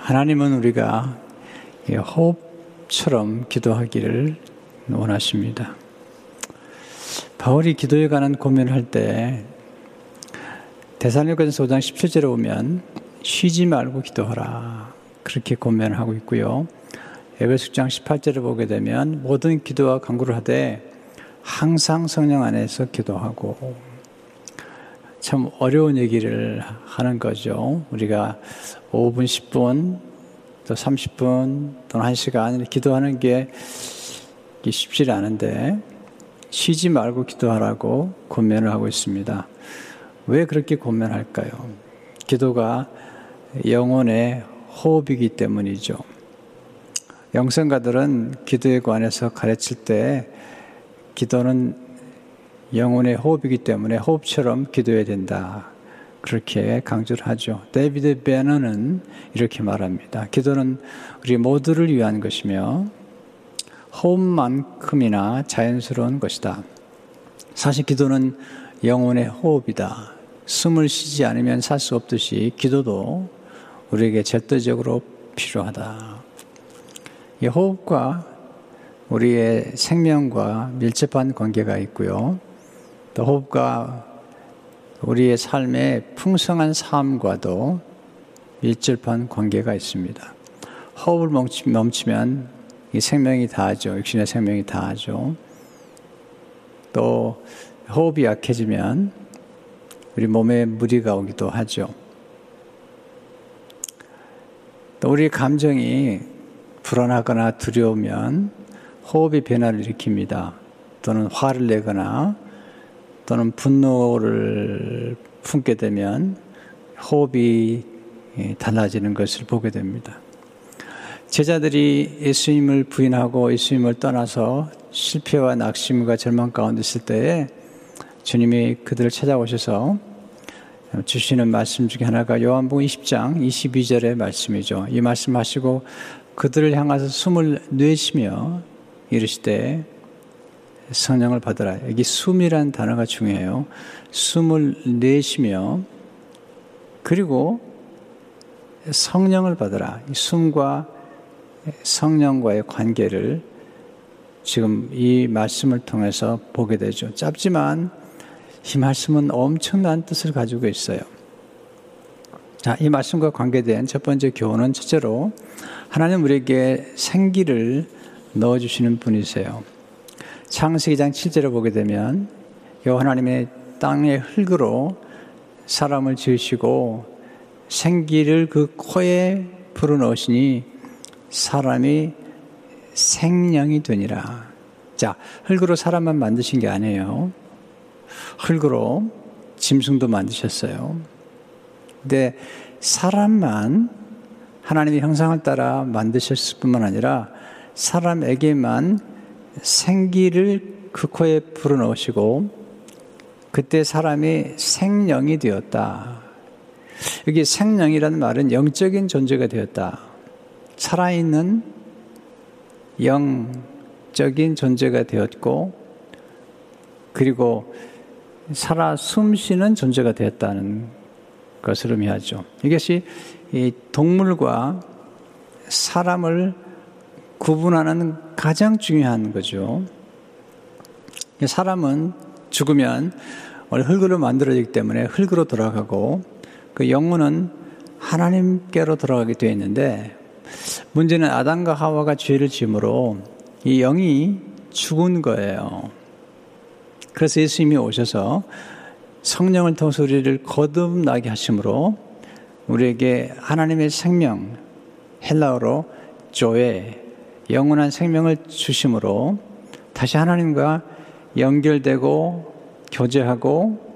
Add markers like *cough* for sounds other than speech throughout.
하나님은 우리가 호흡처럼 기도하기를 원하십니다. 바울이 기도에 관한 고민을 할 때 대사님께서 5장 17절에 보면 쉬지 말고 기도하라 그렇게 고민을 하고 있고요. 에베소장 18절을 보게 되면 모든 기도와 간구를 하되 항상 성령 안에서 기도하고 참 어려운 얘기를 하는 거죠. 우리가 5분, 10분, 또 30분 또는 1시간 기도하는 게 쉽지 않은데 쉬지 말고 기도하라고 고면을 하고 있습니다. 왜 그렇게 고면할까요? 기도가 영혼의 호흡이기 때문이죠. 영성가들은 기도에 관해서 가르칠 때 기도는 영혼의 호흡이기 때문에 호흡처럼 기도해야 된다. 그렇게 강조를 하죠. 데이비드 베너는 이렇게 말합니다. 기도는 우리 모두를 위한 것이며 호흡만큼이나 자연스러운 것이다. 사실 기도는 영혼의 호흡이다. 숨을 쉬지 않으면 살 수 없듯이 기도도 우리에게 절대적으로 필요하다. 이 호흡과 우리의 생명과 밀접한 관계가 있고요. 또 호흡과 우리의 삶의 풍성한 삶과도 밀접한 관계가 있습니다. 호흡을 멈추면 이 생명이 다하죠. 육신의 생명이 다하죠. 또 호흡이 약해지면 우리 몸에 무리가 오기도 하죠. 또 우리 감정이 불안하거나 두려우면 호흡이 변화를 일으킵니다. 또는 화를 내거나 또는 분노를 품게 되면 호흡이 달라지는 것을 보게 됩니다. 제자들이 예수님을 부인하고 예수님을 떠나서 실패와 낙심과 절망 가운데 있을 때에 주님이 그들을 찾아오셔서 주시는 말씀 중에 하나가 요한복음 20장 22절의 말씀이죠. 이 말씀하시고 그들을 향해서 숨을 내쉬며 이르시되 성령을 받으라. 여기 숨이란 단어가 중요해요. 숨을 내쉬며 그리고 성령을 받으라. 숨과 성령과의 관계를 지금 이 말씀을 통해서 보게 되죠. 짧지만 이 말씀은 엄청난 뜻을 가지고 있어요. 자, 이 말씀과 관계된 첫 번째 교훈은 첫째로 하나님 우리에게 생기를 넣어주시는 분이세요. 창세기 장 7절을 보게 되면 여 하나님의 땅의 흙으로 사람을 지으시고 생기를 그 코에 불어넣으시니 사람이 생명이 되니라. 자, 흙으로 사람만 만드신 게 아니에요. 흙으로 짐승도 만드셨어요. 근데 사람만 하나님의 형상을 따라 만드셨을 뿐만 아니라 사람에게만 생기를 그 코에 불어넣으시고 그때 사람이 생명이 되었다. 여기 생명이라는 말은 영적인 존재가 되었다. 살아있는 영적인 존재가 되었고 그리고 살아 숨쉬는 존재가 되었다는 것을 의미하죠. 이것이 이 동물과 사람을 구분하는 가장 중요한 거죠. 사람은 죽으면 원래 흙으로 만들어지기 때문에 흙으로 돌아가고 그 영혼은 하나님께로 돌아가게 되어 있는데 문제는 아담과 하와가 죄를 지음으로 이 영이 죽은 거예요. 그래서 예수님이 오셔서 성령을 통해서 우리를 거듭나게 하심으로 우리에게 하나님의 생명, 헬라어로 조에 영원한 생명을 주심으로 다시 하나님과 연결되고 교제하고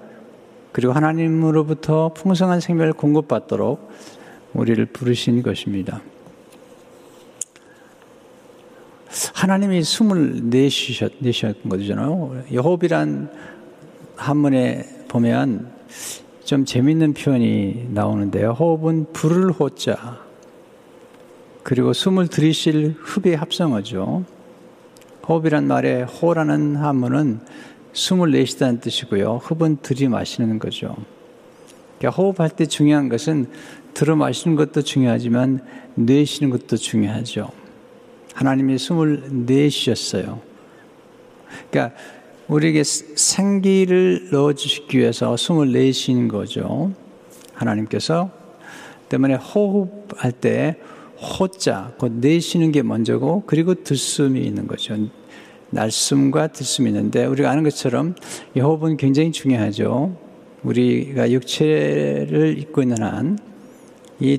그리고 하나님으로부터 풍성한 생명을 공급받도록 우리를 부르신 것입니다. 하나님이 숨을 내쉬셨, 내셨던 거잖아요. 여호비란 한문에 보면 좀 재밌는 표현이 나오는데요. 호흡은 불을 호자, 그리고 숨을 들이실 흡의 합성어죠. 호흡이란 말에 호라는 한문은 숨을 내쉬다는 뜻이고요. 흡은 들이마시는 거죠. 그러니까 호흡할 때 중요한 것은 들어 마시는 것도 중요하지만 내쉬는 것도 중요하죠. 하나님이 숨을 내쉬셨어요. 그러니까 우리에게 생기를 넣어주시기 위해서 숨을 내쉬는 거죠. 하나님께서 때문에 호흡할 때 호자, 곧 내쉬는 게 먼저고 그리고 들숨이 있는 거죠. 날숨과 들숨이 있는데 우리가 아는 것처럼 이 호흡은 굉장히 중요하죠. 우리가 육체를 입고 있는 한 이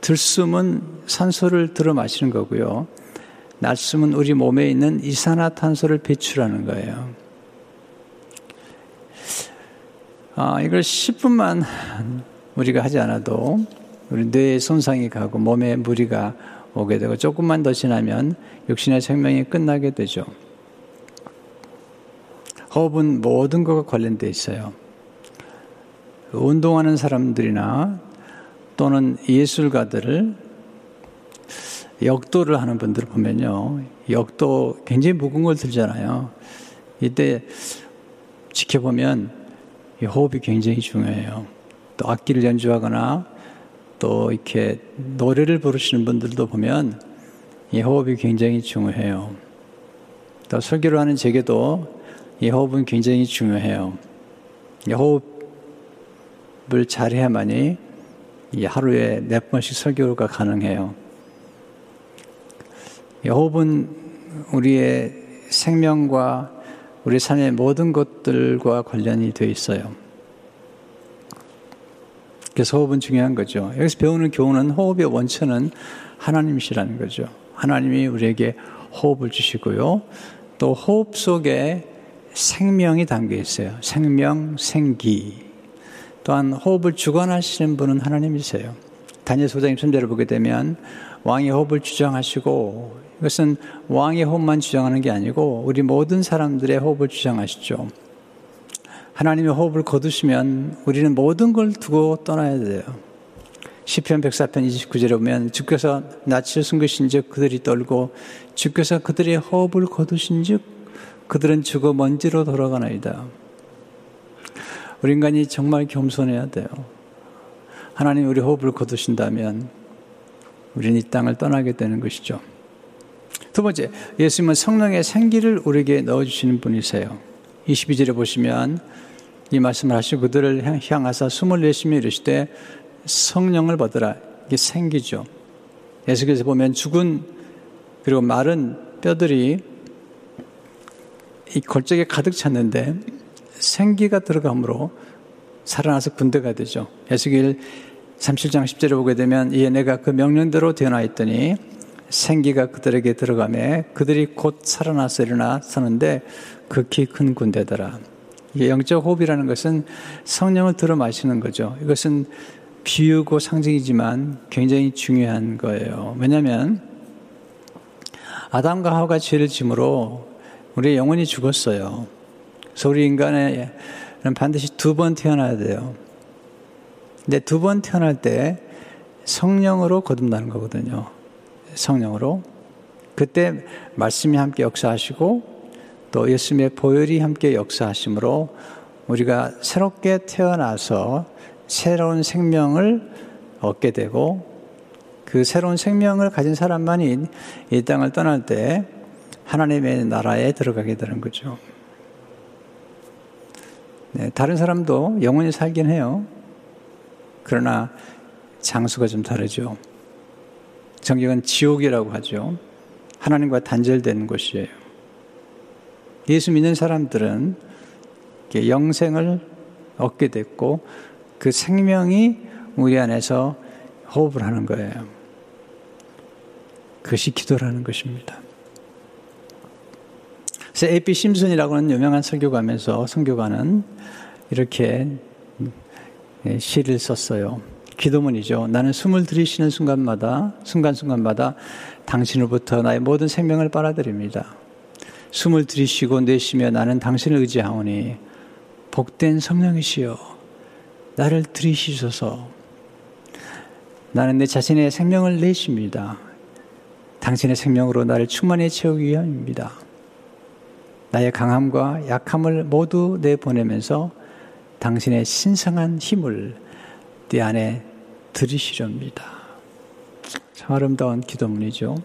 들숨은 산소를 들어 마시는 거고요. 날숨은 우리 몸에 있는 이산화탄소를 배출하는 거예요. 아, 이걸 10분만 우리가 하지 않아도 우리 뇌에 손상이 가고 몸에 무리가 오게 되고 조금만 더 지나면 육신의 생명이 끝나게 되죠. 호흡은 모든 것과 관련되어 있어요. 운동하는 사람들이나 또는 예술가들을 역도를 하는 분들 보면요. 역도 굉장히 무거운 걸 들잖아요. 이때 지켜보면 호흡이 굉장히 중요해요. 또 악기를 연주하거나 또 이렇게 노래를 부르시는 분들도 보면 이 호흡이 굉장히 중요해요. 또 설교를 하는 제게도 이 호흡은 굉장히 중요해요. 이 호흡을 잘해야만이 이 하루에 네 번씩 설교가 가능해요. 이 호흡은 우리의 생명과 우리 삶의 모든 것들과 관련이 되어 있어요. 그래서 호흡은 중요한 거죠. 여기서 배우는 교훈은 호흡의 원천은 하나님이시라는 거죠. 하나님이 우리에게 호흡을 주시고요. 또 호흡 속에 생명이 담겨 있어요. 생명, 생기. 또한 호흡을 주관하시는 분은 하나님이세요. 다니엘서 5장 23절을 보게 되면 왕의 호흡을 주장하시고 이것은 왕의 호흡만 주장하는 게 아니고 우리 모든 사람들의 호흡을 주장하시죠. 하나님의 호흡을 거두시면 우리는 모든 걸 두고 떠나야 돼요. 시편 104편 29절에 보면 주께서 낯을 숨기신즉 그들이 떨고 주께서 그들의 호흡을 거두신즉 그들은 죽어 먼지로 돌아가나이다. 우리 인간이 정말 겸손해야 돼요. 하나님 우리 호흡을 거두신다면 우리는 이 땅을 떠나게 되는 것이죠. 두 번째, 예수님은 성령의 생기를 우리에게 넣어주시는 분이세요. 22절에 보시면 이 말씀을 하시고 그들을 향하사 숨을 내쉬며 이르시되 성령을 받으라. 이게 생기죠. 예수께서 보면 죽은 그리고 마른 뼈들이 이 골짜기에 가득 찼는데 생기가 들어감으로 살아나서 군대가 되죠. 에스겔 37장 10절에 보게 되면 이에 내가 그 명령대로 되어나있더니 생기가 그들에게 들어가매 그들이 곧 살아나서 일어나 서는데 극히 큰 군대더라. 이 영적 호흡이라는 것은 성령을 들어 마시는 거죠. 이것은 비유고 상징이지만 굉장히 중요한 거예요. 왜냐하면 아담과 하와가 죄를 짐으로 우리의 영혼이 죽었어요. 그래서 우리 인간은 반드시 두 번 태어나야 돼요. 근데 두 번 태어날 때 성령으로 거듭나는 거거든요. 성령으로. 그때 말씀이 함께 역사하시고 또 예수님의 보혈이 함께 역사하심으로 우리가 새롭게 태어나서 새로운 생명을 얻게 되고 그 새로운 생명을 가진 사람만이 이 땅을 떠날 때 하나님의 나라에 들어가게 되는 거죠. 네, 다른 사람도 영원히 살긴 해요. 그러나 장수가 좀 다르죠. 성경은 지옥이라고 하죠. 하나님과 단절되는 곳이에요. 예수 믿는 사람들은 영생을 얻게 됐고 그 생명이 우리 안에서 호흡을 하는 거예요. 그것이 기도라는 것입니다. 그래서 심슨이라고 하는 유명한 설교가면서 선교가는 이렇게 예, 시를 썼어요. 기도문이죠. 나는 숨을 들이쉬는 순간마다, 순간순간마다 당신으로부터 나의 모든 생명을 빨아들입니다. 숨을 들이쉬고 내쉬며 나는 당신을 의지하오니 복된 성령이시여 나를 들이쉬소서 나는 내 자신의 생명을 내쉽니다. 당신의 생명으로 나를 충만히 채우기 위함입니다. 나의 강함과 약함을 모두 내보내면서 당신의 신성한 힘을 내 안에 들이시렵니다. 참 아름다운 기도문이죠.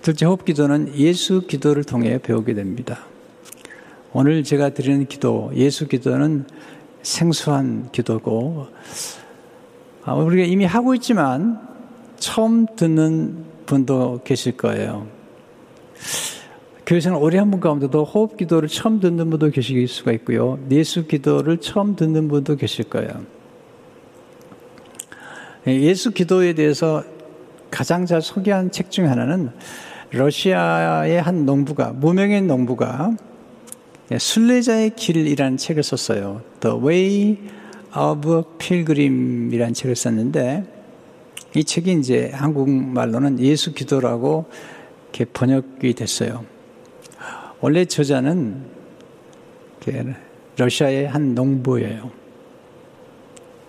둘째 호흡 기도는 예수 기도를 통해 배우게 됩니다. 오늘 제가 드리는 기도, 예수 기도는 생소한 기도고, 아, 우리가 이미 하고 있지만 처음 듣는 분도 계실 거예요. 교회생활 오래 한 분 가운데도 호흡 기도를 처음 듣는 분도 계실 수가 있고요. 예수 기도를 처음 듣는 분도 계실 거예요. 예수 기도에 대해서 가장 잘 소개한 책 중 하나는 러시아의 한 농부가, 무명의 농부가 순례자의 길이라는 책을 썼어요. The Way of Pilgrim이라는 책을 썼는데 이 책이 이제 한국말로는 예수 기도라고 이렇게 번역이 됐어요. 원래 저자는 러시아의 한 농부예요.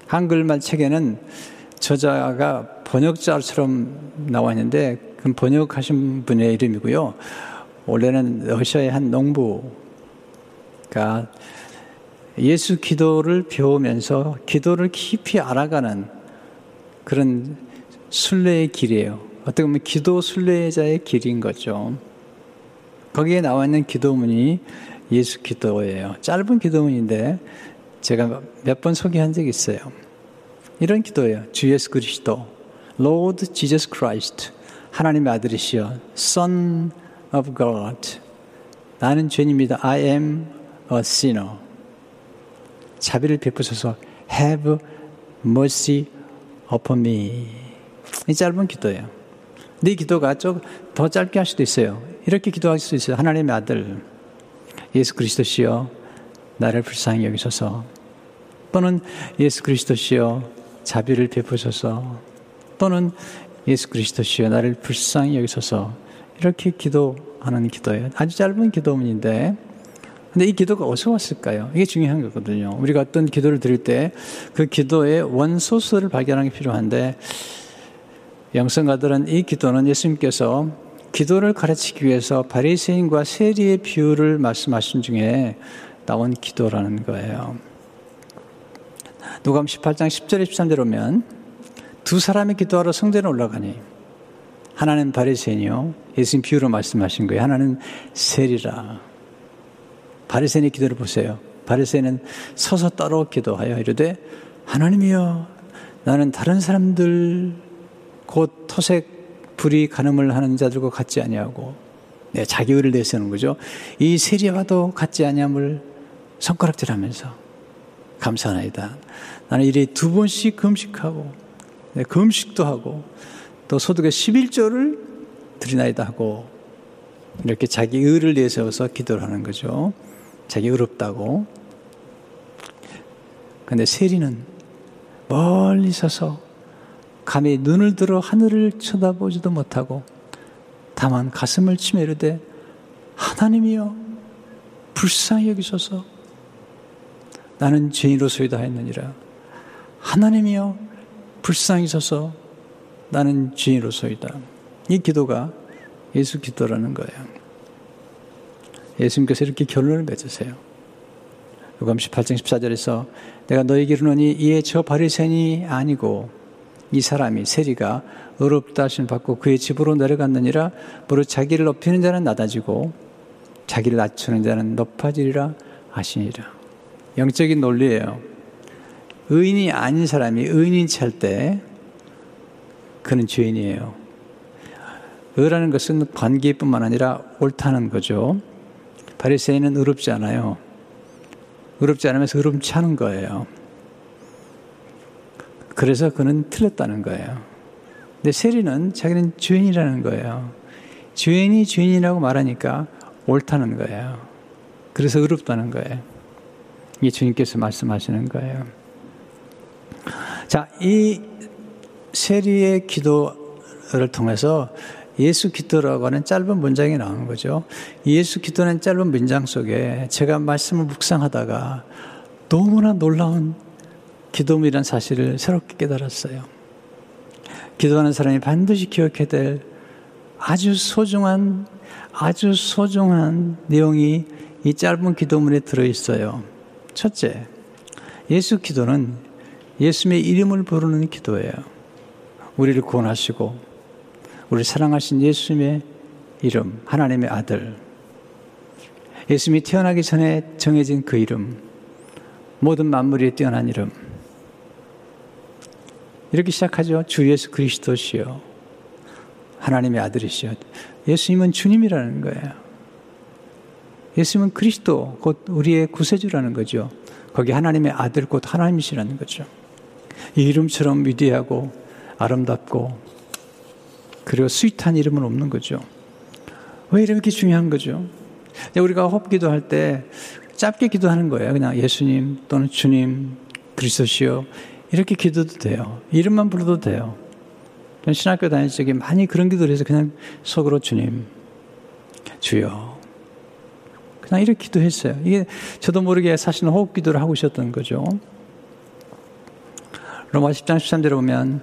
한글말 책에는 저자가 번역자처럼 나와 있는데 그 번역하신 분의 이름이고요. 원래는 러시아의 한 농부가 예수 기도를 배우면서 기도를 깊이 알아가는 그런 순례의 길이에요. 어떻게 보면 기도 순례자의 길인 거죠. 거기에 나와 있는 기도문이 예수 기도예요. 짧은 기도문인데 제가 몇 번 소개한 적이 있어요. 이런 기도예요. 주 예수 그리스도, Lord Jesus Christ, 하나님의 아들이시여, Son of God. 나는 죄인입니다. I am a sinner. 자비를 베푸소서 Have mercy upon me. 이 짧은 기도예요. 네 기도가 좀더 짧게 할 수도 있어요. 이렇게 기도할 수 있어요. 하나님의 아들 예수 그리스도시여 나를 불쌍히 여기소서 또는 예수 그리스도시여 자비를 베푸소서 또는 예수 그리스도시여 나를 불쌍히 여기소서 이렇게 기도하는 기도예요. 아주 짧은 기도문인데 근데 이 기도가 어디서 왔을까요? 이게 중요한 거거든요. 우리가 어떤 기도를 드릴 때 그 기도의 원소스를 발견하는 게 필요한데 영성가들은 이 기도는 예수님께서 기도를 가르치기 위해서 바리새인과 세리의 비유를 말씀하신 중에 나온 기도라는 거예요. 누가 18장 10절 13절 오면 두 사람이 기도하러 성전에 올라가니 하나는 바리새인이요 예수님 비유로 말씀하신 거예요. 하나는 세리라. 바리새인의 기도를 보세요. 바리새인은 서서 따로 기도하여 이르되 하나님이여 나는 다른 사람들 곧 토색 불이 가늠을 하는 자들과 같지 아니하고 네, 자기 의를 내세우는 거죠. 이 세리와도 같지 아니함을 손가락질하면서 감사하나이다. 나는 이래 두 번씩 금식하고 네, 금식도 하고 또 소득의 11조를 드리나이다 하고 이렇게 자기 의를 내세워서 기도를 하는 거죠. 자기 의롭다고. 근데 세리는 멀리 서서 감히 눈을 들어 하늘을 쳐다보지도 못하고 다만 가슴을 치며 이르되 하나님이여 불쌍히 여기소서 나는 죄인으로소이다 했느니라 하나님이여 불쌍히 서서 나는 죄인으로소이다 이 기도가 예수 기도라는 거예요 예수님께서 이렇게 결론을 맺으세요 요감 18장 14절에서 내가 너에게 이르노니 이에 저 바리새인이 아니고 이 사람이 세리가 의롭다 하심 받고 그의 집으로 내려갔느니라 무릇 자기를 높이는 자는 낮아지고 자기를 낮추는 자는 높아지리라 하시니라. 영적인 논리예요. 의인이 아닌 사람이 의인인 채 할 때 그는 죄인이에요. 의라는 것은 관계뿐만 아니라 옳다는 거죠. 바리새인은 의롭지 않아요. 의롭지 않으면서 의롭지 않은 거예요. 그래서 그는 틀렸다는 거예요. 근데 세리는 자기는 죄인이라는 거예요. 죄인이 죄인이라고 말하니까 옳다는 거예요. 그래서 의롭다는 거예요. 이게 주님께서 말씀하시는 거예요. 자, 이 세리의 기도를 통해서 예수 기도라고 하는 짧은 문장이 나오는 거죠. 예수 기도는 짧은 문장 속에 제가 말씀을 묵상하다가 너무나 놀라운 기도문이란 사실을 새롭게 깨달았어요. 기도하는 사람이 반드시 기억해야 될 아주 소중한, 아주 소중한 내용이 이 짧은 기도문에 들어있어요. 첫째, 예수 기도는 예수님의 이름을 부르는 기도예요. 우리를 구원하시고 우리 사랑하신 예수님의 이름, 하나님의 아들. 예수님이 태어나기 전에 정해진 그 이름. 모든 만물이 뛰어난 이름. 이렇게 시작하죠. 주 예수 그리스도시요. 하나님의 아들이시요. 예수님은 주님이라는 거예요. 예수님은 그리스도, 곧 우리의 구세주라는 거죠. 거기 하나님의 아들, 곧 하나님이시라는 거죠. 이 이름처럼 위대하고 아름답고 그리고 스윗한 이름은 없는 거죠. 왜 이렇게 중요한 거죠? 우리가 호흡 기도 할 때 짧게 기도하는 거예요. 그냥 예수님 또는 주님, 그리스도시요. 이렇게 기도도 돼요. 이름만 불러도 돼요. 전 신학교 다닐 적에 많이 그런 기도를 해서 그냥 속으로 주님, 주여. 그냥 이렇게 기도했어요. 이게 저도 모르게 사실은 호흡 기도를 하고 있었던 거죠. 로마 10장 13절에 보면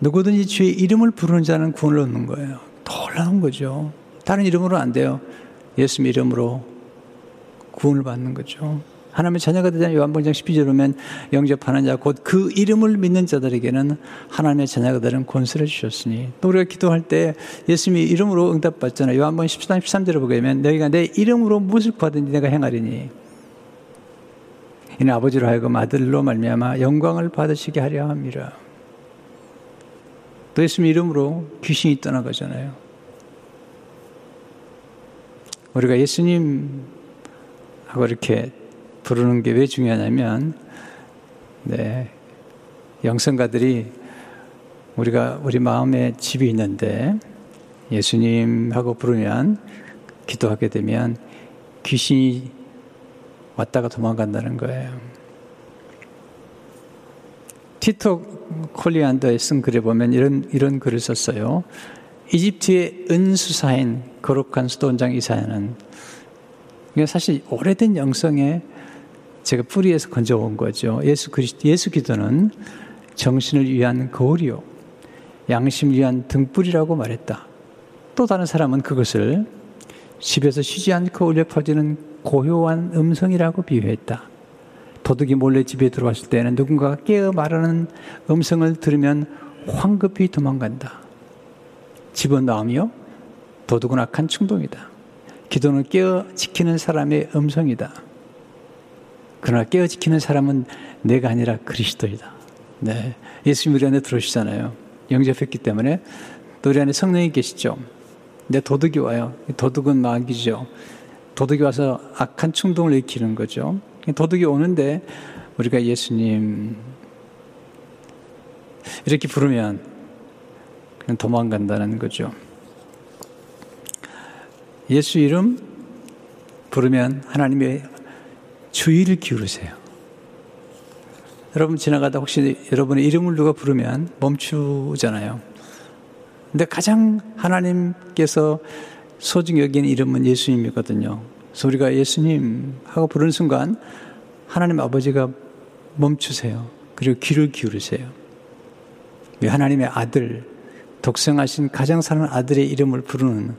누구든지 주의 이름을 부르는 자는 구원을 얻는 거예요. 놀라운 거죠. 다른 이름으로 안 돼요. 예수님 이름으로 구원을 받는 거죠. 하나님의 자녀가 되자 요한복장 12절 보면 영접하는 자 곧 그 이름을 믿는 자들에게는 하나님의 자녀가 되는 권세를 주셨으니 또 우리가 기도할 때 예수님이 이름으로 응답받잖아요. 요한복음 13, 13절을 보게 되면 너희가 내 이름으로 무엇을 구하든지 내가 행하리니 이는 아버지로 하여금 아들로 말미암아 영광을 받으시게 하려 함이라. 또 예수님 이름으로 귀신이 떠나가잖아요. 우리가 예수님 하고 이렇게 부르는 게 왜 중요하냐면, 네, 영성가들이 우리가 우리 마음에 집이 있는데 예수님 하고 부르면 기도하게 되면 귀신이 왔다가 도망간다는 거예요. 티토 콜리안더에 쓴 글에 보면 이런, 이런 글을 썼어요. 이집트의 은수사인 거룩한 수도원장 이사야는 사실 오래된 영성에 제가 뿌리에서 건져온 거죠. 예수 그리스도, 예수 기도는 정신을 위한 거울이요. 양심을 위한 등불이라고 말했다. 또 다른 사람은 그것을 집에서 쉬지 않고 울려 퍼지는 고요한 음성이라고 비유했다. 도둑이 몰래 집에 들어왔을 때는 누군가가 깨어 말하는 음성을 들으면 황급히 도망간다. 집은 마음이요. 도둑은 악한 충동이다. 기도는 깨어 지키는 사람의 음성이다. 그러나 깨어 지키는 사람은 내가 아니라 그리스도이다. 네. 예수님 우리 안에 들어오시잖아요. 영접했기 때문에 또 우리 안에 성령이 계시죠. 근데 도둑이 와요. 도둑은 마귀죠. 도둑이 와서 악한 충동을 일으키는 거죠. 도둑이 오는데 우리가 예수님 이렇게 부르면 그냥 도망간다는 거죠. 예수 이름 부르면 하나님의 주의를 기울이세요. 여러분 지나가다 혹시 여러분의 이름을 누가 부르면 멈추잖아요. 근데 가장 하나님께서 소중히 여기는 이름은 예수님이거든요. 그래서 우리가 예수님 하고 부르는 순간 하나님 아버지가 멈추세요. 그리고 귀를 기울이세요. 하나님의 아들, 독생하신 가장 사랑하는 아들의 이름을 부르는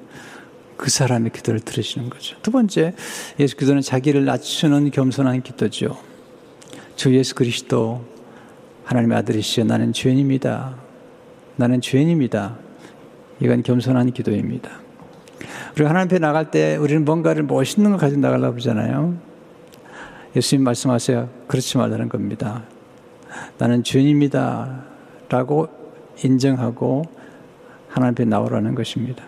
그 사람의 기도를 들으시는 거죠. 두 번째, 예수 기도는 자기를 낮추는 겸손한 기도죠. 주 예수 그리스도 하나님의 아들이시여 나는 죄인입니다. 나는 죄인입니다. 이건 겸손한 기도입니다. 우리가 하나님 앞에 나갈 때 우리는 뭔가를 멋있는 걸 가지고 나가려고 그러잖아요. 예수님 말씀하세요. 그렇지 말라는 겁니다. 나는 죄인입니다. 라고 인정하고 하나님 앞에 나오라는 것입니다.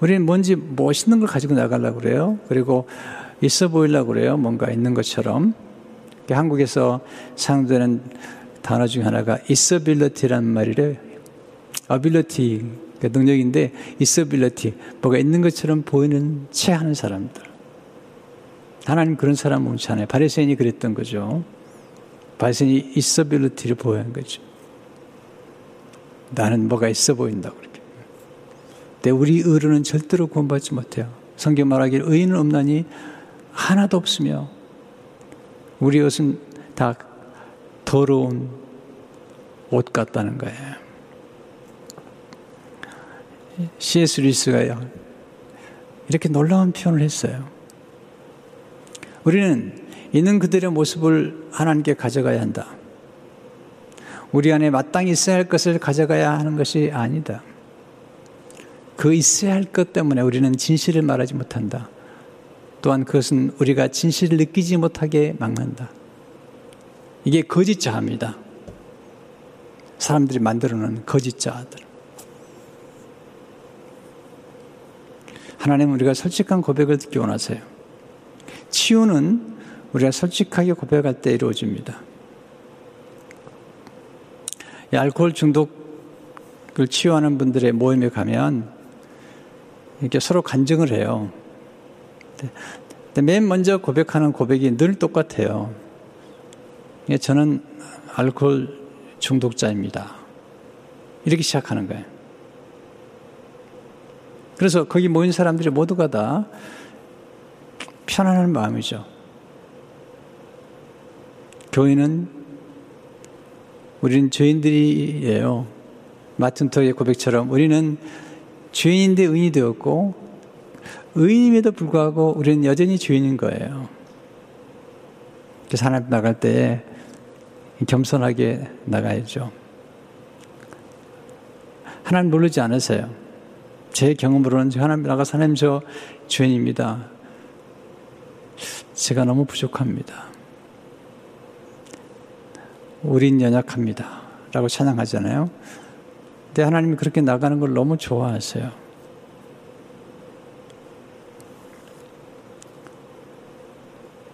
우리는 뭔지 멋있는 걸 가지고 나가려고 그래요. 그리고 있어 보이려고 그래요. 뭔가 있는 것처럼. 한국에서 사용되는 단어 중 하나가 있어빌리티라는 말이래요. 어빌리티 그 능력인데 있어빌리티 뭐가 있는 것처럼 보이는 채 하는 사람들. 하나님 그런 사람 옳지 않아요. 바리새인이 그랬던 거죠. 바리새인이 있어빌리티를 보여한 거죠. 나는 뭐가 있어 보인다고 그렇게. 근데 우리 의로는 절대로 구원받지 못해요. 성경 말하기를 의인은 없나니 하나도 없으며 우리 옷은 다 더러운 옷 같다는 거예요. C.S. 리스가요. 이렇게 놀라운 표현을 했어요. 우리는 있는 그들의 모습을 하나님께 가져가야 한다. 우리 안에 마땅히 있어야 할 것을 가져가야 하는 것이 아니다. 그 있어야 할 것 때문에 우리는 진실을 말하지 못한다. 또한 그것은 우리가 진실을 느끼지 못하게 막는다. 이게 거짓자입니다. 사람들이 만들어 놓은 거짓자들. 하나님은 우리가 솔직한 고백을 듣기 원하세요. 치유는 우리가 솔직하게 고백할 때 이루어집니다. 알코올 중독을 치유하는 분들의 모임에 가면 이렇게 서로 간증을 해요. 근데 맨 먼저 고백하는 고백이 늘 똑같아요. 저는 알코올 중독자입니다. 이렇게 시작하는 거예요. 그래서 거기 모인 사람들이 모두가 다 편안한 마음이죠. 교회는 우리는 죄인들이에요. 마틴 터의 고백처럼 우리는 죄인인데 의인이 되었고 의인임에도 불구하고 우리는 여전히 죄인인 거예요. 그래서 하나님 나갈 때 겸손하게 나가야죠. 하나님 모르지 않으세요. 제 경험으로는 하나님 나가서 하나님 저 죄인입니다. 제가 너무 부족합니다. 우린 연약합니다. 라고 찬양하잖아요. 근데 하나님이 그렇게 나가는 걸 너무 좋아하세요.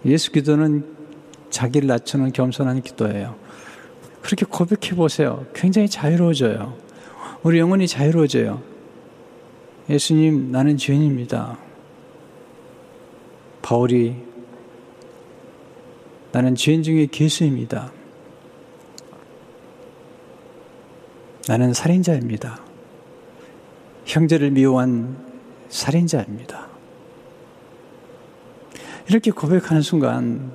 예수 기도는 자기를 낮추는 겸손한 기도예요. 그렇게 고백해 보세요. 굉장히 자유로워져요. 우리 영혼이 자유로워져요. 예수님, 나는 죄인입니다. 바울이 나는 죄인 중에 괴수입니다. 나는 살인자입니다. 형제를 미워한 살인자입니다. 이렇게 고백하는 순간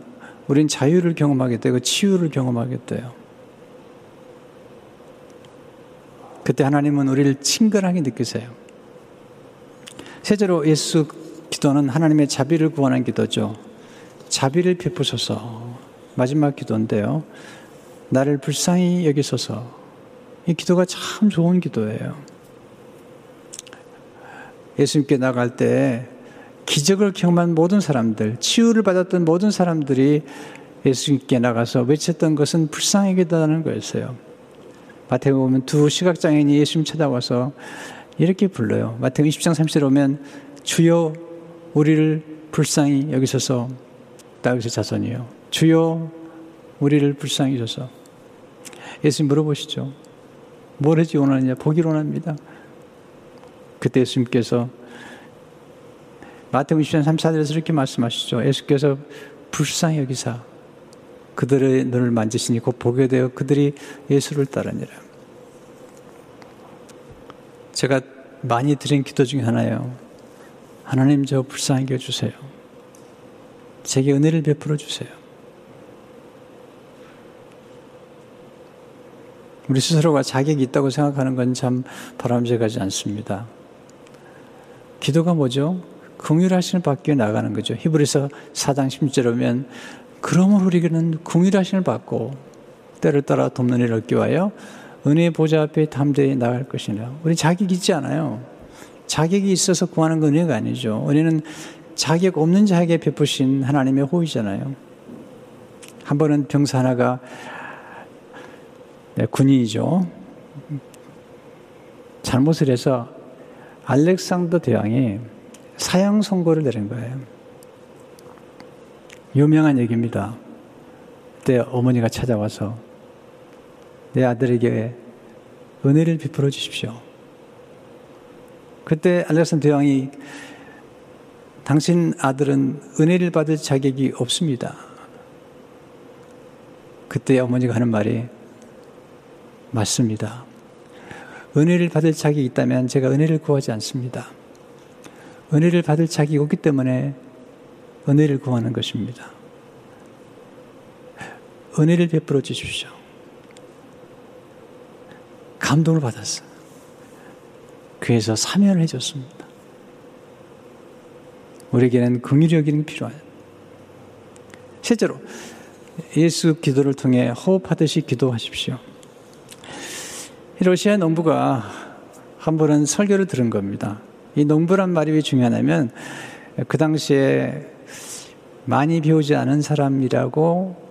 우린 자유를 경험하게 되고 치유를 경험하게 돼요. 그때 하나님은 우리를 친근하게 느끼세요. 세제로 예수 기도는 하나님의 자비를 구하는 기도죠. 자비를 베푸소서. 마지막 기도인데요. 나를 불쌍히 여기소서. 이 기도가 참 좋은 기도예요. 예수님께 나갈 때 기적을 경험한 모든 사람들, 치유를 받았던 모든 사람들이 예수님께 나가서 외쳤던 것은 불쌍히 기도하는 거였어요. 마태복음 보면 두 시각장애인이 예수님 찾아와서 이렇게 불러요. 마태복음 20장 30절 오면 주여 우리를 불쌍히 여기소서 다윗의 자손이요. 주여 우리를 불쌍히 여소서. 예수님 물어보시죠. 뭘 해지 원하느냐? 보기를 원합니다. 그때 예수님께서 마태복음 20장 34절에서 이렇게 말씀하시죠. 예수께서 불쌍히 여기사 그들의 눈을 만지시니 곧 보게 되어 그들이 예수를 따르니라. 제가 많이 드린 기도 중에 하나예요. 하나님 저 불쌍하게 해주세요. 제게 은혜를 베풀어 주세요. 우리 스스로가 자격이 있다고 생각하는 건 참 바람직하지 않습니다. 기도가 뭐죠? 긍휼하심을 받기 위해 나가는 거죠. 히브리서 4장 10절 오면 그러므로 우리는 긍휼하심을 받고 때를 따라 돕는 일을 얻기 위하여 은혜의 보좌 앞에 담대히 나갈 것이냐. 우리 자격 있지 않아요. 자격이 있어서 구하는 건 은혜가 아니죠. 은혜는 자격 없는 자에게 베푸신 하나님의 호의잖아요. 한 번은 병사 하나가 네, 군인이죠. 잘못을 해서 알렉산더 대왕이 사형 선고를 내린 거예요. 유명한 얘기입니다. 그때 어머니가 찾아와서 내 아들에게 은혜를 베풀어 주십시오. 그때 알렉산더 대왕이 당신 아들은 은혜를 받을 자격이 없습니다. 그때 어머니가 하는 말이 맞습니다. 은혜를 받을 자격이 있다면 제가 은혜를 구하지 않습니다. 은혜를 받을 자격이 없기 때문에 은혜를 구하는 것입니다. 은혜를 베풀어 주십시오. 감동을 받았어요. 그래서 사면을 해줬습니다. 우리에게는 여기는 필요해요. 실제로 예수 기도를 통해 호흡하듯이 기도하십시오. 러시아 농부가 한 번은 설교를 들은 겁니다. 이 농부란 말이 왜 중요하냐면 그 당시에 많이 배우지 않은 사람이라고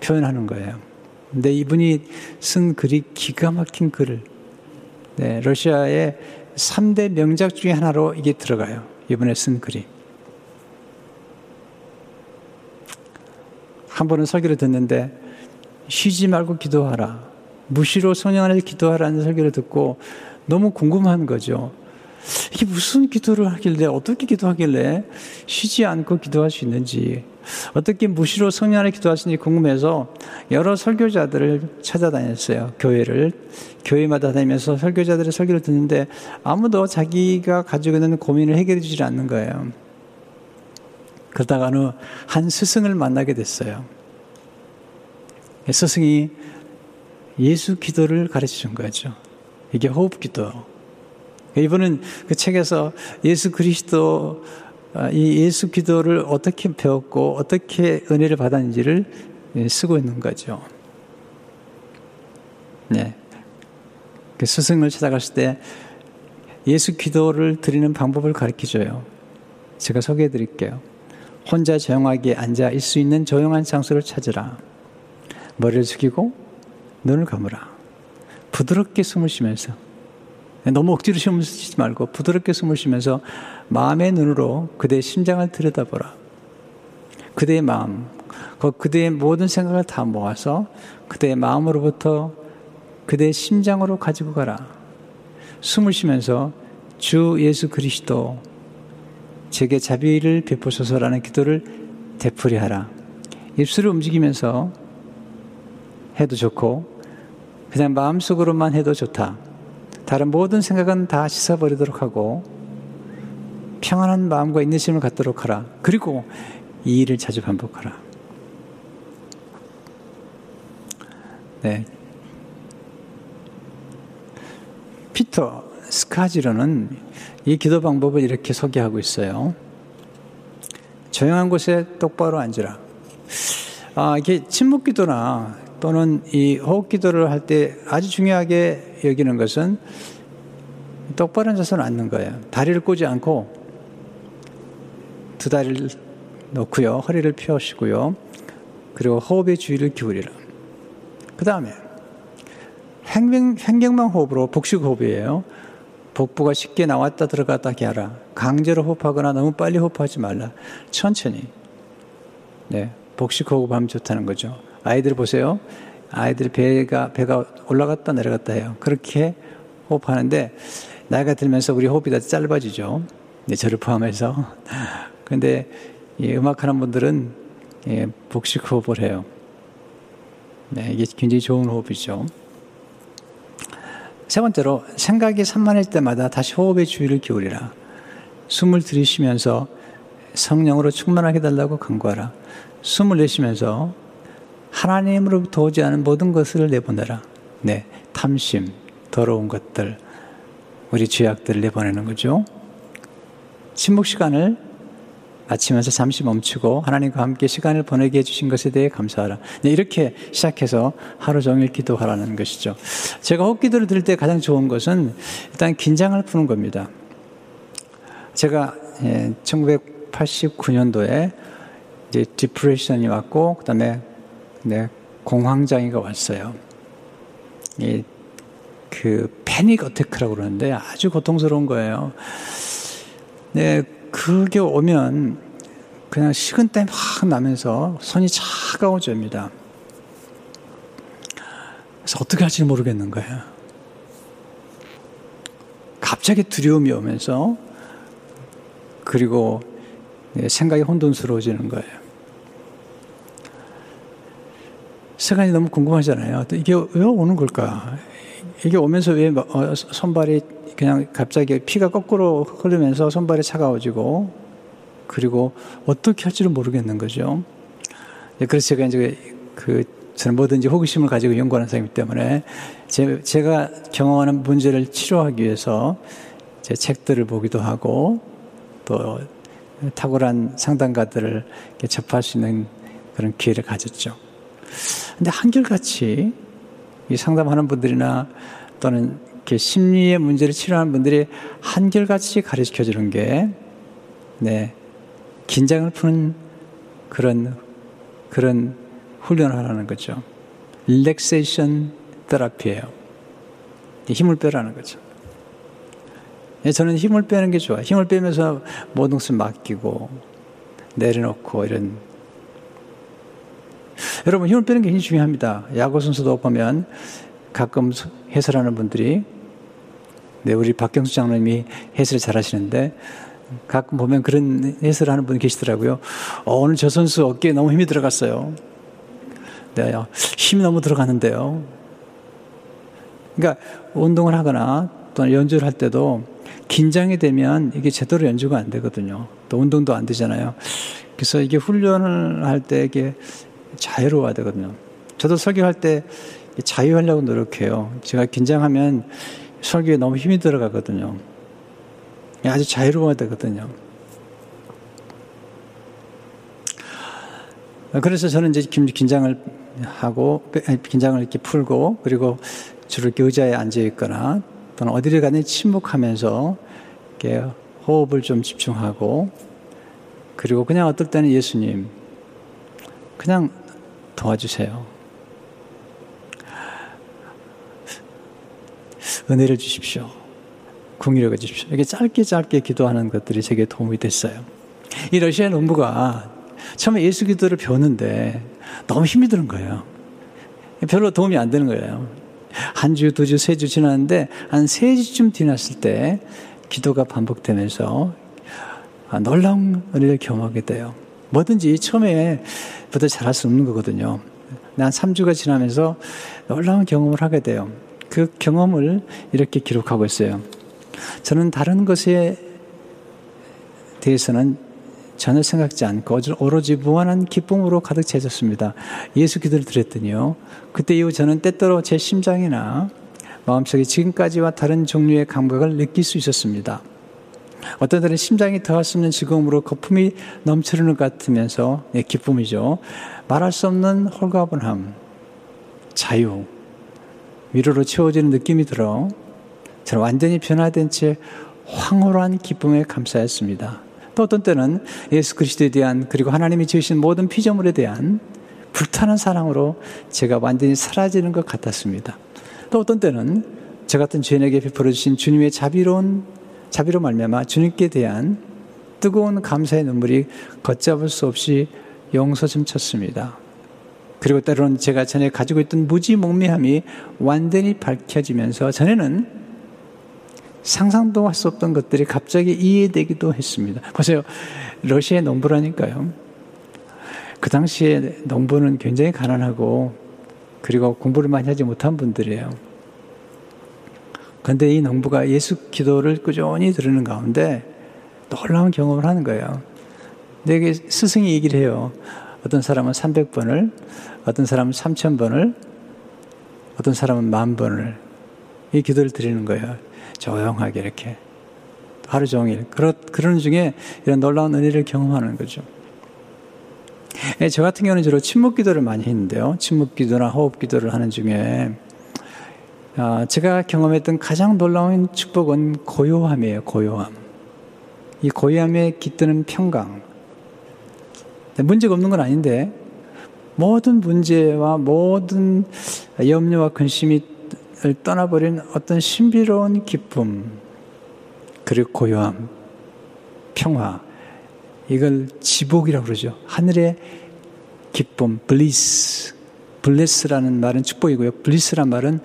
표현하는 거예요. 근데 이분이 쓴 글이 기가 막힌 글을 네, 러시아의 3대 명작 중에 하나로 이게 들어가요. 이번에 쓴 글이. 한 번은 설교를 듣는데 쉬지 말고 기도하라. 무시로 성령 안에서 기도하라는 설교를 듣고 너무 궁금한 거죠. 이게 무슨 기도를 하길래, 어떻게 기도하길래 쉬지 않고 기도할 수 있는지, 어떻게 무시로 성령 안에 기도하시는지 궁금해서 여러 설교자들을 찾아다녔어요. 교회를. 교회마다 다니면서 설교자들의 설교를 듣는데 아무도 자기가 가지고 있는 고민을 해결해 주지 않는 거예요. 그러다가 어느 한 스승을 만나게 됐어요. 스승이 예수 기도를 가르쳐 준 거죠. 이게 호흡 기도. 이분은 그 책에서 예수 그리스도 아, 이 예수 기도를 어떻게 배웠고 어떻게 은혜를 받았는지를 예, 쓰고 있는 거죠. 네. 그 스승을 찾아갔을 때 예수 기도를 드리는 방법을 가르쳐 줘요. 제가 소개해 드릴게요. 혼자 조용하게 앉아 있을 수 있는 조용한 장소를 찾으라. 머리를 숙이고 눈을 감으라. 부드럽게 숨을 쉬면서 너무 억지로 숨을 쉬지 말고 부드럽게 숨을 쉬면서 마음의 눈으로 그대의 심장을 들여다보라. 그대의 마음, 그 그대의 모든 생각을 다 모아서 그대의 마음으로부터 그대의 심장으로 가지고 가라. 숨을 쉬면서 주 예수 그리스도 제게 자비를 베푸소서라는 기도를 되풀이하라. 입술을 움직이면서 해도 좋고 그냥 마음속으로만 해도 좋다. 다른 모든 생각은 다 씻어버리도록 하고 평안한 마음과 인내심을 갖도록 하라. 그리고 이 일을 자주 반복하라. 네. 피터 스카지로는 이 기도 방법을 이렇게 소개하고 있어요. 조용한 곳에 똑바로 앉으라. 아, 이게 침묵 기도나 또는 이 호흡 기도를 할 때 아주 중요하게 여기는 것은 똑바로 앉아서는 앉는 거예요. 다리를 꼬지 않고 두 다리를 놓고요. 허리를 펴시고요. 그리고 호흡의 주의를 기울이라. 그 다음에 횡경, 횡경만 호흡으로 복식 호흡이에요. 복부가 쉽게 나왔다 들어갔다 하게 하라. 강제로 호흡하거나 너무 빨리 호흡하지 말라. 천천히. 네. 복식 호흡하면 좋다는 거죠. 아이들 보세요. 아이들 배가, 배가 올라갔다 내려갔다 해요. 그렇게 호흡하는데, 나이가 들면서 우리 호흡이 다 짧아지죠. 네, 저를 포함해서. *laughs* 근데 이 음악하는 분들은 예, 복식 호흡을 해요. 네, 이게 굉장히 좋은 호흡이죠. 세 번째로 생각이 산만할 때마다 다시 호흡에 주의를 기울이라. 숨을 들이쉬면서 성령으로 충만하게 달라고 간구하라. 숨을 내쉬면서 하나님으로부터 오지 않은 모든 것을 내보내라. 네, 탐심, 더러운 것들, 우리 죄악들을 내보내는 거죠. 침묵 시간을 아침에서 잠시 멈추고 하나님과 함께 시간을 보내게 해주신 것에 대해 감사하라. 네, 이렇게 시작해서 하루 종일 기도하라는 것이죠. 제가 헛기도를 들을 때 가장 좋은 것은 일단 긴장을 푸는 겁니다. 제가 1989년도에 예, 이제 디프레션이 왔고 그다음에 네, 공황장애가 왔어요. 이 그 패닉 어테크라고 그러는데 아주 고통스러운 거예요. 네, 그게 오면 그냥 식은땀이 확 나면서 손이 차가워집니다. 그래서 어떻게 할지 모르겠는 거예요. 갑자기 두려움이 오면서 그리고 생각이 혼돈스러워지는 거예요. 시간이 너무 궁금하잖아요. 이게 왜 오는 걸까? 이게 오면서 왜 어, 손발이 그냥 갑자기 피가 거꾸로 흐르면서 손발이 차가워지고 그리고 어떻게 할지를 모르겠는 거죠. 네, 그래서 제가 이제 그 저는 뭐든지 호기심을 가지고 연구하는 사람이기 때문에 제, 제가 경험하는 문제를 치료하기 위해서 제 책들을 보기도 하고 또 탁월한 상담가들을 접할 수 있는 그런 기회를 가졌죠. 근데 한결같이 이 상담하는 분들이나 또는 이렇게 심리의 문제를 치료하는 분들이 한결같이 가르쳐 주는 게, 네, 긴장을 푸는 그런, 그런 훈련을 하라는 거죠. 릴렉세이션 테라피예요. 힘을 빼라는 거죠. 예, 저는 힘을 빼는 게 좋아요. 힘을 빼면서 모든 것을 맡기고, 내려놓고, 이런. 여러분, 힘을 빼는 게 굉장히 중요합니다. 야구 선수도 보면 가끔 해설하는 분들이, 네, 우리 박경수 장로님이 해설을 잘 하시는데, 가끔 보면 그런 해설을 하는 분이 계시더라고요. 어, 오늘 저 선수 어깨에 너무 힘이 들어갔어요. 네, 힘이 너무 들어갔는데요. 그러니까 운동을 하거나 또는 연주를 할 때도 긴장이 되면 이게 제대로 연주가 안 되거든요. 또 운동도 안 되잖아요. 그래서 이게 훈련을 할 때 이게 자유로워야 되거든요. 저도 설교할 때 자유하려고 노력해요. 제가 긴장하면 설교에 너무 힘이 들어가거든요. 아주 자유로워야 되거든요. 그래서 저는 이제 긴장을 하고, 긴장을 이렇게 풀고, 그리고 주로 이렇게 의자에 앉아 있거나, 또는 어디를 가든 침묵하면서, 이렇게 호흡을 좀 집중하고, 그리고 그냥 어떨 때는 예수님, 그냥 도와주세요. 은혜를 주십시오. 궁유력을 주십시오. 이렇게 짧게 짧게 기도하는 것들이 제게 도움이 됐어요. 이 러시아 농부가 처음에 예수 기도를 배웠는데 너무 힘이 드는 거예요. 별로 도움이 안 되는 거예요. 한 주, 두 주, 세 주 지났는데 한 세 주쯤 지났을 때 기도가 반복되면서 놀라운 은혜를 경험하게 돼요. 뭐든지 처음에 부터 잘할 수 없는 거거든요. 난 3주가 지나면서 놀라운 경험을 하게 돼요. 그 경험을 이렇게 기록하고 있어요. 저는 다른 것에 대해서는 전혀 생각지 않고 오로지 무한한 기쁨으로 가득 채졌습니다. 예수 기도를 드렸더니요. 그때 이후 저는 때때로 제 심장이나 마음속에 지금까지와 다른 종류의 감각을 느낄 수 있었습니다. 어떤 때는 심장이 더할 수 없는 즐거움으로 거품이 넘치는 것 같으면서 네, 기쁨이죠. 말할 수 없는 홀가분함, 자유, 위로로 채워지는 느낌이 들어 저는 완전히 변화된 채 황홀한 기쁨에 감사했습니다. 또 어떤 때는 예수 그리스도에 대한 그리고 하나님이 지으신 모든 피조물에 대한 불타는 사랑으로 제가 완전히 사라지는 것 같았습니다. 또 어떤 때는 저 같은 죄인에게 베풀어 주신 주님의 자비로운 자비로 말미암아 주님께 대한 뜨거운 감사의 눈물이 걷잡을 수 없이 용서좀 쳤습니다. 그리고 때로는 제가 전에 가지고 있던 무지몽매함이 완전히 밝혀지면서 전에는 상상도 할 수 없던 것들이 갑자기 이해되기도 했습니다. 보세요. 러시아의 농부라니까요. 그 당시에 농부는 굉장히 가난하고 그리고 공부를 많이 하지 못한 분들이에요. 그런데 이 농부가 예수 기도를 꾸준히 들으는 가운데 놀라운 경험을 하는 거예요. 내게 스승이 얘기를 해요. 어떤 사람은 300번을, 어떤 사람은 3000번을, 어떤 사람은 만 번을 이 기도를 드리는 거예요. 조용하게 이렇게 하루 종일 그러, 그런 중에 이런 놀라운 은혜를 경험하는 거죠. 예, 저 같은 경우는 주로 침묵 기도를 많이 했는데요. 침묵 기도나 호흡 기도를 하는 중에 아, 제가 경험했던 가장 놀라운 축복은 고요함이에요. 고요함. 이 고요함에 깃드는 평강. 문제가 없는 건 아닌데 모든 문제와 모든 염려와 근심이 떠나버린 어떤 신비로운 기쁨, 그리고 고요함, 평화, 이걸 지복이라고 그러죠. 하늘의 기쁨, 블리스. 블레스라는 말은 축복이고요. 블리스란 말은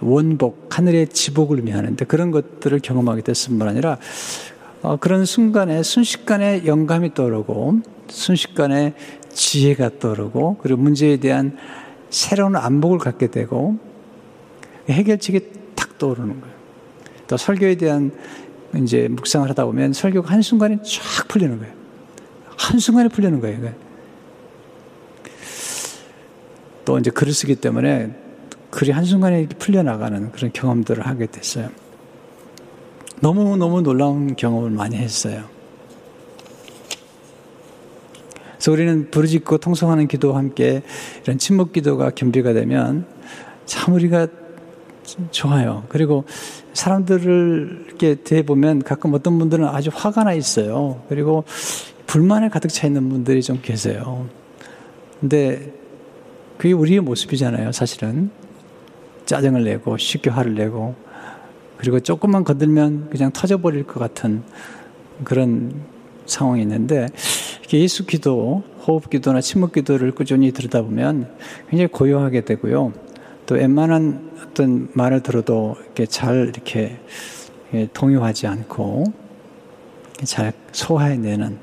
원복, 하늘의 지복을 의미하는데 그런 것들을 경험하게 됐을 뿐 아니라 어, 그런 순간에 순식간에 영감이 떠오르고 순식간에 지혜가 떠오르고 그리고 문제에 대한 새로운 안목을 갖게 되고 해결책이 탁 떠오르는 거예요. 또 설교에 대한 이제 묵상을 하다 보면 설교가 한순간에 쫙 풀리는 거예요. 한순간에 풀리는 거예요. 또 이제 글을 쓰기 때문에 글이 한순간에 풀려나가는 그런 경험들을 하게 됐어요. 너무너무 놀라운 경험을 많이 했어요. 그래서 우리는 부르짖고 통성하는 기도와 함께 이런 침묵 기도가 겸비가 되면 참 우리가 좋아요. 그리고 사람들을 이렇게 대보면 가끔 어떤 분들은 아주 화가 나 있어요. 그리고 불만에 가득 차 있는 분들이 좀 계세요. 근데 그게 우리의 모습이잖아요, 사실은. 짜증을 내고 쉽게 화를 내고 그리고 조금만 건들면 그냥 터져버릴 것 같은 그런 상황이 있는데 예수 기도, 호흡 기도나 침묵 기도를 꾸준히 들으다 보면 굉장히 고요하게 되고요. 또 웬만한 어떤 말을 들어도 이렇게 잘 이렇게 동요하지 않고 잘 소화해내는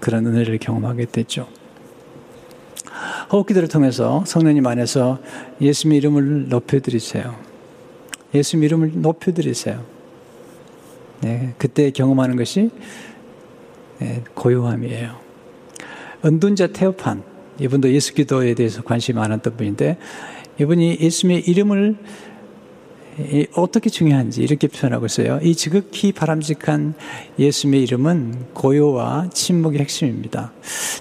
그런 은혜를 경험하게 됐죠. 호흡 기도를 통해서 성령님 안에서 예수님 이름을 높여드리세요. 예수님 이름을 높여드리세요. 네, 그때 경험하는 것이 네, 고요함이에요. 은둔자 테오판, 이분도 예수 기도에 대해서 관심이 많았던 분인데, 이분이 예수님의 이름을 어떻게 중요한지 이렇게 표현하고 있어요. 이 지극히 바람직한 예수님의 이름은 고요와 침묵의 핵심입니다.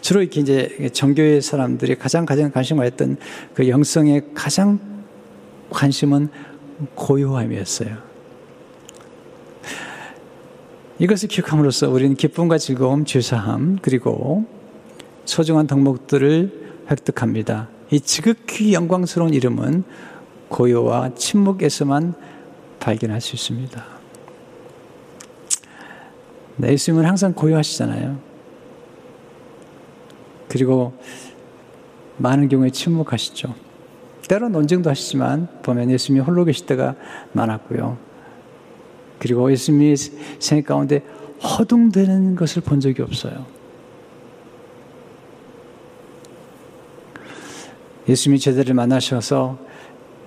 주로 이렇게 이제 정교회 사람들이 가장 가장 관심 가졌던 그 영성의 가장 관심은 고요함이었어요. 이것을 기억함으로써 우리는 기쁨과 즐거움, 죄사함, 그리고 소중한 덕목들을 획득합니다. 이 지극히 영광스러운 이름은 고요와 침묵에서만 발견할 수 있습니다. 네, 예수님은 항상 고요하시잖아요. 그리고 많은 경우에 침묵하시죠. 때로 논쟁도 하시지만 보면 예수님이 홀로 계실 때가 많았고요. 그리고 예수님이 생애 가운데 허둥대는 것을 본 적이 없어요. 예수님이 제자를 만나셔서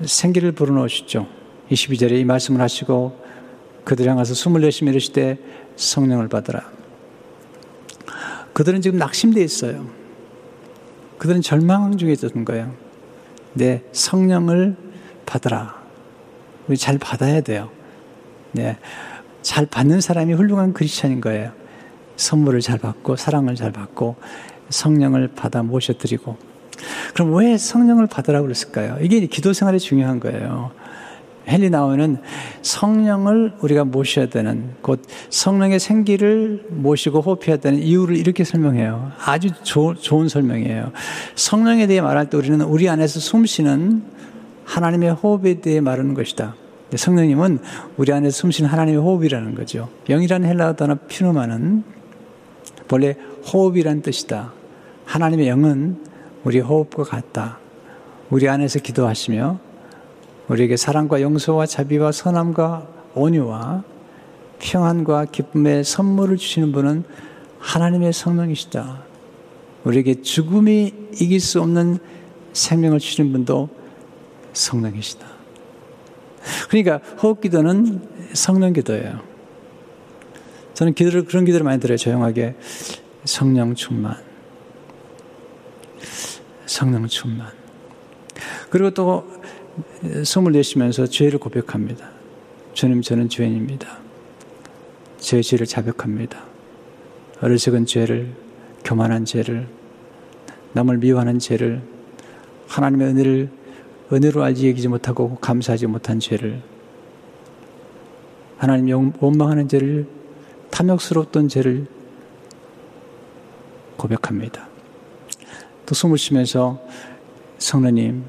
생기를 불어넣으시죠. 22절에 이 말씀을 하시고 그들 향해서 숨을 내쉬며 이르시되 성령을 받으라. 그들은 지금 낙심되어 있어요. 그들은 절망 중에 있었던 거예요. 네, 성령을 받으라. 우리 잘 받아야 돼요. 네, 잘 받는 사람이 훌륭한 크리스천인 거예요. 선물을 잘 받고 사랑을 잘 받고 성령을 받아 모셔드리고 그럼 왜 성령을 받으라고 그랬을까요? 이게 기도 생활이 중요한 거예요. 헨리 나오는 성령을 우리가 모셔야 되는 곧 성령의 생기를 모시고 호흡해야 되는 이유를 이렇게 설명해요. 아주 조, 좋은 설명이에요. 성령에 대해 말할 때 우리는 우리 안에서 숨쉬는 하나님의 호흡에 대해 말하는 것이다. 성령님은 우리 안에 숨쉬는 하나님의 호흡이라는 거죠. 영이라는 헬라어 단어 피누마는 본래 호흡이란 뜻이다. 하나님의 영은 우리 호흡과 같다. 우리 안에서 기도하시며 우리에게 사랑과 용서와 자비와 선함과 온유와 평안과 기쁨의 선물을 주시는 분은 하나님의 성령이시다. 우리에게 죽음이 이길 수 없는 생명을 주시는 분도 성령이시다. 그러니까 호흡 기도는 성령 기도예요. 저는 기도를 그런 기도를 많이 들어요. 조용하게 성령 충만. 성령 충만. 그리고 또 숨을 내쉬면서 죄를 고백합니다. 주님, 저는 죄인입니다. 제 죄를 자백합니다. 어리석은 죄를, 교만한 죄를, 남을 미워하는 죄를, 하나님의 은혜를 은혜로 알지 여기지 못하고 감사하지 못한 죄를, 하나님 원망하는 죄를, 탐욕스러웠던 죄를 고백합니다. 또 숨을 쉬면서 성령님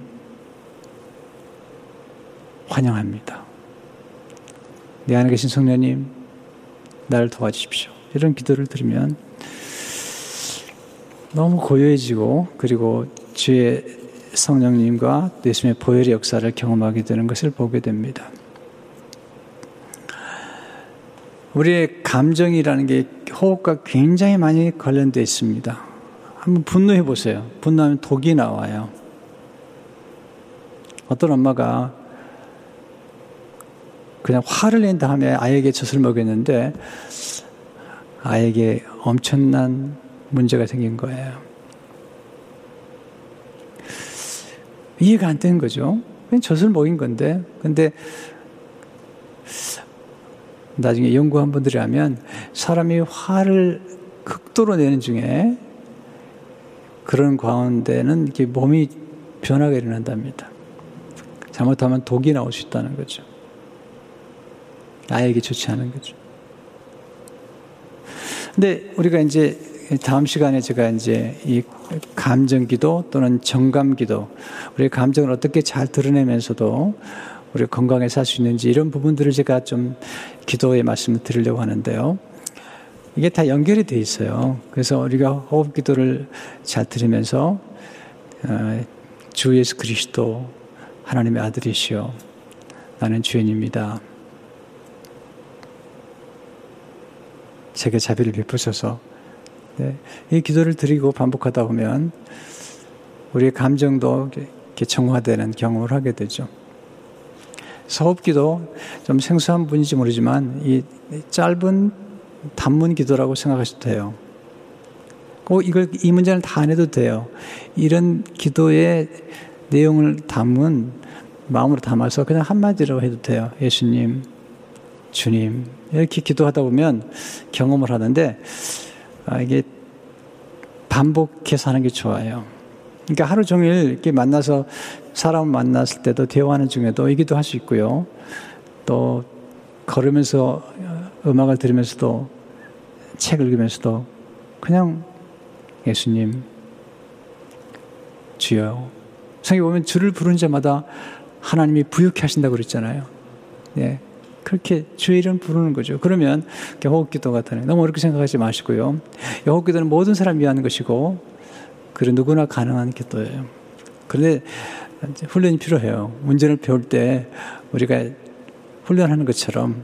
환영합니다. 내 안에 계신 성령님 나를 도와주십시오. 이런 기도를 들으면 너무 고요해지고 그리고 주의 성령님과 예수님의 보혈의 역사를 경험하게 되는 것을 보게 됩니다. 우리의 감정이라는 게 호흡과 굉장히 많이 관련되어 있습니다. 한번 분노해 보세요. 분노하면 독이 나와요. 어떤 엄마가 그냥 화를 낸 다음에 아이에게 젖을 먹였는데 아이에게 엄청난 문제가 생긴 거예요. 이해가 안 되는 거죠. 그냥 젖을 먹인 건데. 근데 나중에 연구한 분들이 하면 사람이 화를 극도로 내는 중에 그런 가운데는 이렇게 몸이 변하게 일어난답니다. 잘못하면 독이 나올 수 있다는 거죠. 나에게 좋지 않은 거죠. 근데 우리가 이제 다음 시간에 제가 이제 이 감정 기도 또는 정감 기도, 우리 감정을 어떻게 잘 드러내면서도 우리 건강에 살 수 있는지 이런 부분들을 제가 좀 기도의 말씀을 드리려고 하는데요. 이게 다 연결이 돼 있어요. 그래서 우리가 호흡 기도를 잘 들으면서 어, 주 예수 그리스도 하나님의 아들이시여 나는 죄인입니다. 제게 자비를 베푸셔서 네, 이 기도를 드리고 반복하다 보면 우리의 감정도 이렇게 정화되는 경험을 하게 되죠. 서업기도 좀 생소한 분인지 모르지만 이 짧은 단문 기도라고 생각하셔도 돼요. 꼭 이걸 이 문제는 다 안 해도 돼요. 이런 기도의 내용을 담은 마음으로 담아서 그냥 한마디로 해도 돼요. 예수님, 주님 이렇게 기도하다 보면 경험을 하는데 아, 이게 반복해서 하는 게 좋아요. 그러니까 하루 종일 이렇게 만나서 사람 만났을 때도 대화하는 중에도 이 기도 할 수 있고요. 또 걸으면서 음악을 들으면서도 책을 읽으면서도 그냥 예수님 주여 성경 보면 주를 부르는 자마다 하나님이 부욕해 하신다고 그랬잖아요. 예. 그렇게 주의 이름 부르는 거죠. 그러면 호흡기도 같은 너무 어렵게 생각하지 마시고요. 호흡기도는 모든 사람 위한 것이고 그리고 누구나 가능한 기도예요. 그런데 훈련이 필요해요. 운전을 배울 때 우리가 훈련하는 것처럼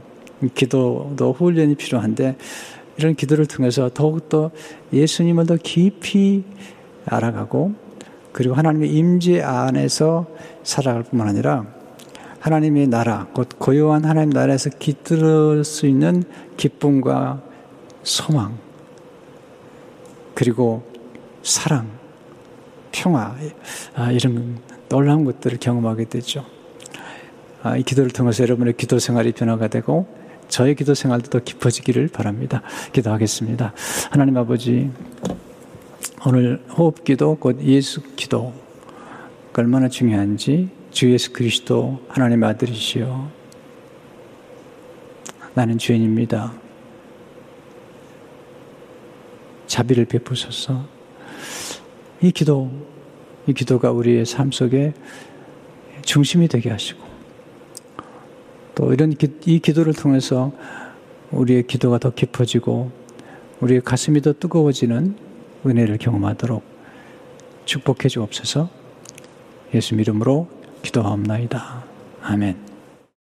기도도 훈련이 필요한데 이런 기도를 통해서 더욱더 예수님을 더 깊이 알아가고 그리고 하나님의 임재 안에서 살아갈 뿐만 아니라 하나님의 나라, 곧 고요한 하나님 나라에서 깃들 수 있는 기쁨과 소망, 그리고 사랑, 평화, 아, 이런 놀라운 것들을 경험하게 되죠. 아, 이 기도를 통해서 여러분의 기도 생활이 변화가 되고 저의 기도 생활도 더 깊어지기를 바랍니다. 기도하겠습니다. 하나님 아버지, 오늘 호흡 기도, 곧 예수 기도, 얼마나 중요한지 주 예수 그리스도 하나님의 아들이시여. 나는 죄인입니다. 자비를 베푸소서. 이 기도, 이 기도가 우리의 삶 속에 중심이 되게 하시고, 또 이런 기, 이 기도를 통해서 우리의 기도가 더 깊어지고, 우리의 가슴이 더 뜨거워지는 은혜를 경험하도록 축복해 주옵소서 예수 이름으로 기도하옵나이다. 아멘.